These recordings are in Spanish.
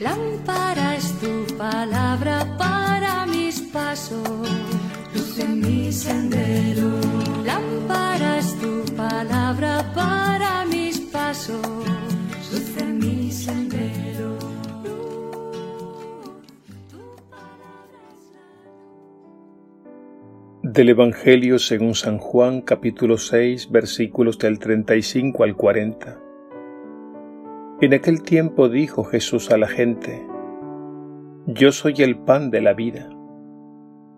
Lámpara es tu palabra para mis pasos, luz en mi sendero. Lámpara es tu palabra para mis pasos, luz en mi sendero. Del Evangelio según San Juan capítulo 6 versículos del 35 al 40. En aquel tiempo dijo Jesús a la gente, Yo soy el pan de la vida.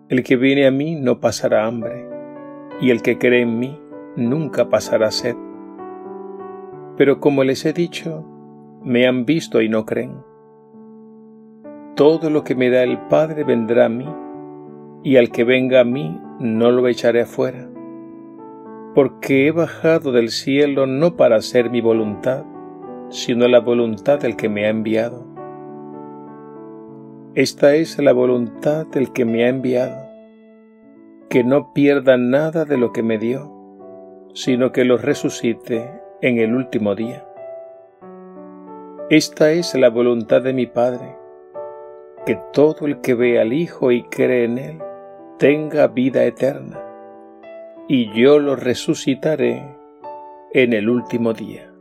El que viene a mí no pasará hambre, y el que cree en mí nunca pasará sed. Pero como les he dicho, me han visto y no creen. Todo lo que me da el Padre vendrá a mí, y al que venga a mí no lo echaré afuera, porque he bajado del cielo no para hacer mi voluntad, sino la voluntad del que me ha enviado. Esta es la voluntad del que me ha enviado, que no pierda nada de lo que me dio, sino que lo resucite en el último día. Esta es la voluntad de mi Padre, que todo el que ve al Hijo y cree en Él tenga vida eterna, y yo lo resucitaré en el último día.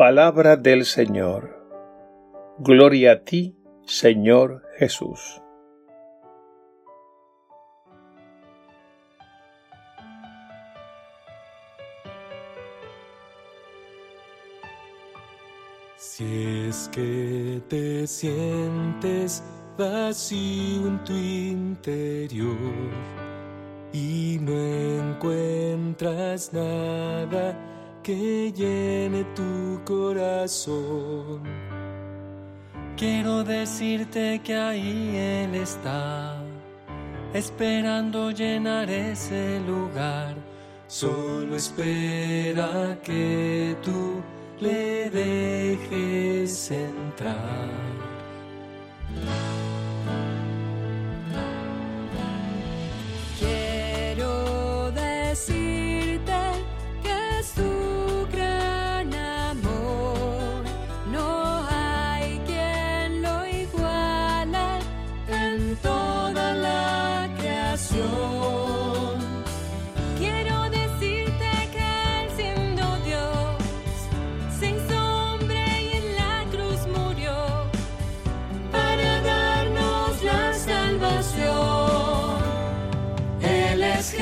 Palabra del Señor. Gloria a ti, Señor Jesús. Si es que te sientes vacío en tu interior y no encuentras nada, que llene tu corazón. Quiero decirte que ahí Él está, esperando llenar ese lugar. Solo espera que tú le dejes entrar.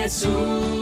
Jesús,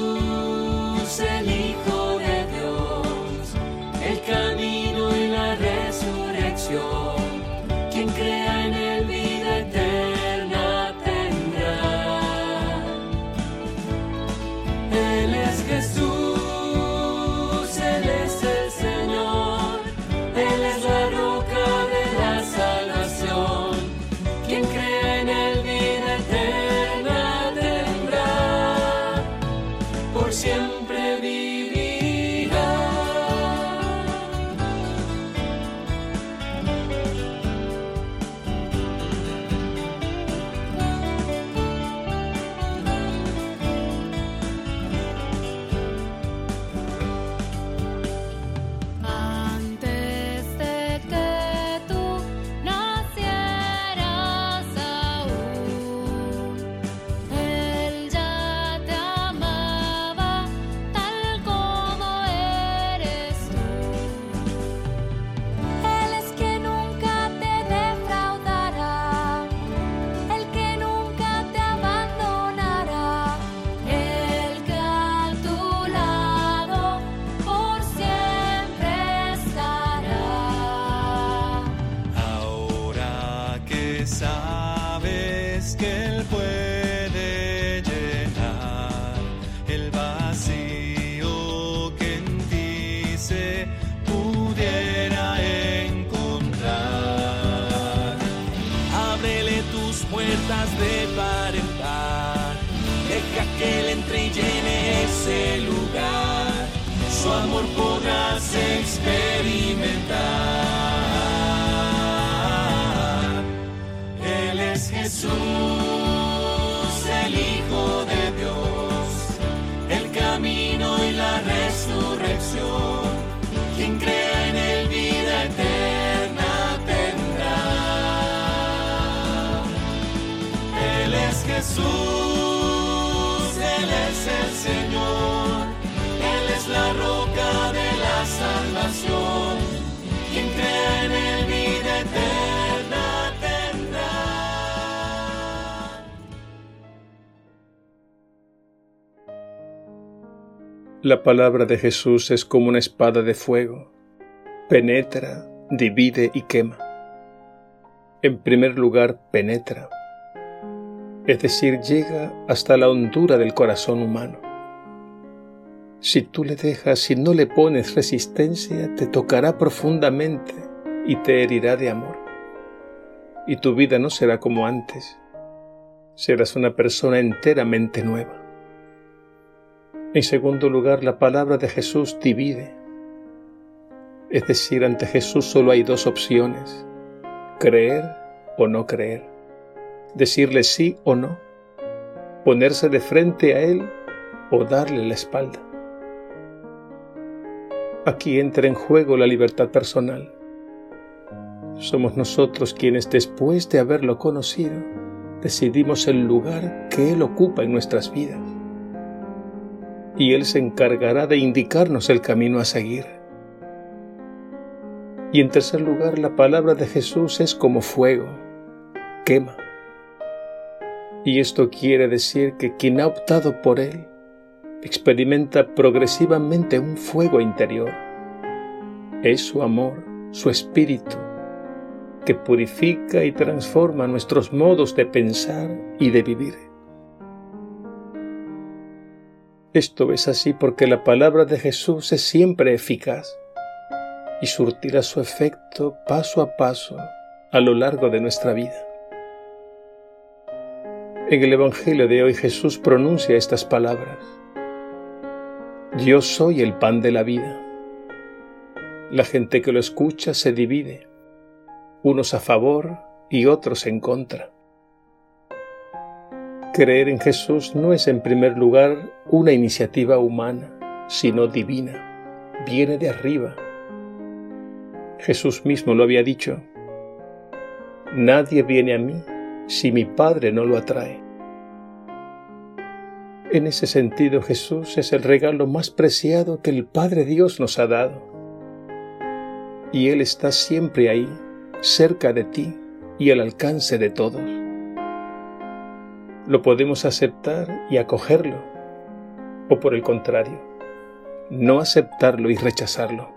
experimentar. Él es Jesús, el Hijo de Dios, el camino y la resurrección. Quien crea en él vida eterna tendrá. Él es Jesús, Él es el Señor, Él es la roca salvación. Quien vida eterna. La palabra de Jesús es como una espada de fuego. Penetra, divide y quema. En primer lugar, penetra es decir, llega hasta la hondura del corazón humano. Si tú le dejas, si no le pones resistencia, te tocará profundamente y te herirá de amor. Y tu vida no será como antes. Serás una persona enteramente nueva. En segundo lugar, la palabra de Jesús divide. Es decir, ante Jesús solo hay dos opciones, creer o no creer decirle sí o no, ponerse de frente a Él o darle la espalda. Aquí entra en juego la libertad personal. Somos nosotros quienes después de haberlo conocido, decidimos el lugar que Él ocupa en nuestras vidas. Y Él se encargará de indicarnos el camino a seguir. Y en tercer lugar, la palabra de Jesús es como fuego, quema. Y esto quiere decir que quien ha optado por él experimenta progresivamente un fuego interior. Es su amor, su espíritu, que purifica y transforma nuestros modos de pensar y de vivir. Esto es así porque la palabra de Jesús es siempre eficaz y surtirá su efecto paso a paso a lo largo de nuestra vida. En el Evangelio de hoy Jesús pronuncia estas palabras. Yo soy el pan de la vida. La gente que lo escucha se divide, unos a favor y otros en contra. Creer en Jesús no es en primer lugar una iniciativa humana, sino divina. Viene de arriba. Jesús mismo lo había dicho. Nadie viene a mí si mi Padre no lo atrae. En ese sentido Jesús es el regalo más preciado que el Padre Dios nos ha dado. Y Él está siempre ahí, cerca de ti y al alcance de todos. Lo podemos aceptar y acogerlo, o por el contrario, no aceptarlo y rechazarlo.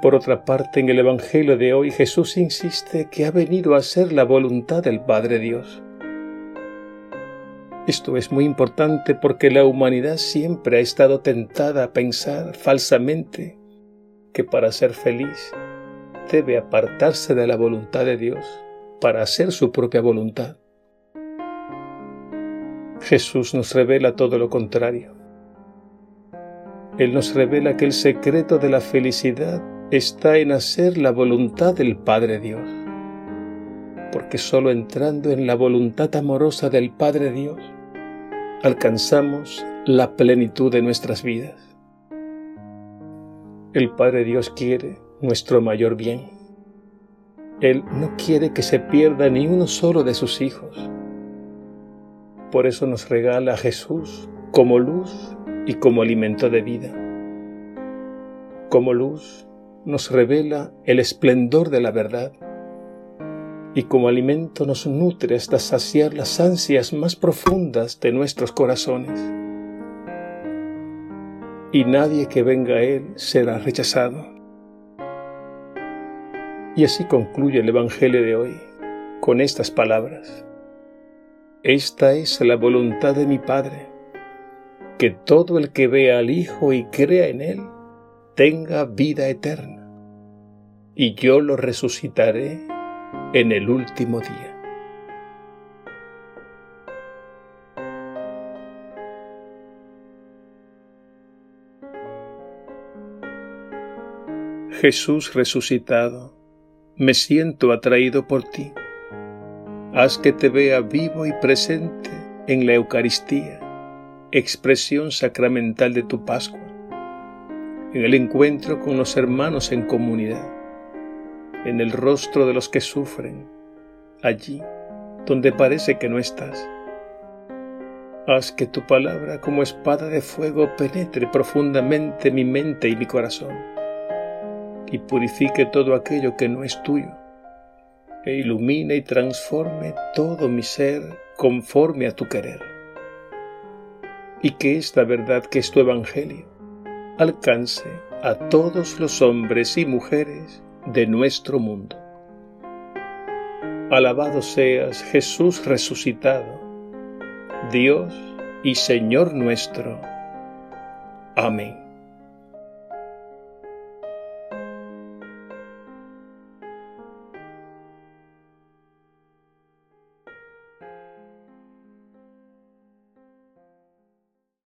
Por otra parte, en el Evangelio de hoy Jesús insiste que ha venido a ser la voluntad del Padre Dios. Esto es muy importante porque la humanidad siempre ha estado tentada a pensar falsamente que para ser feliz debe apartarse de la voluntad de Dios para hacer su propia voluntad. Jesús nos revela todo lo contrario. Él nos revela que el secreto de la felicidad está en hacer la voluntad del Padre Dios. Porque solo entrando en la voluntad amorosa del Padre Dios, alcanzamos la plenitud de nuestras vidas. El Padre Dios quiere nuestro mayor bien. Él no quiere que se pierda ni uno solo de sus hijos. Por eso nos regala a Jesús como luz y como alimento de vida. Como luz nos revela el esplendor de la verdad y como alimento nos nutre hasta saciar las ansias más profundas de nuestros corazones. Y nadie que venga a Él será rechazado. Y así concluye el Evangelio de hoy con estas palabras. Esta es la voluntad de mi Padre, que todo el que vea al Hijo y crea en Él tenga vida eterna, y yo lo resucitaré en el último día. Jesús resucitado, me siento atraído por ti. Haz que te vea vivo y presente en la Eucaristía, expresión sacramental de tu Pascua en el encuentro con los hermanos en comunidad, en el rostro de los que sufren, allí donde parece que no estás. Haz que tu palabra como espada de fuego penetre profundamente mi mente y mi corazón y purifique todo aquello que no es tuyo e ilumine y transforme todo mi ser conforme a tu querer. Y que esta verdad que es tu Evangelio alcance a todos los hombres y mujeres de nuestro mundo. Alabado seas Jesús resucitado, Dios y Señor nuestro. Amén.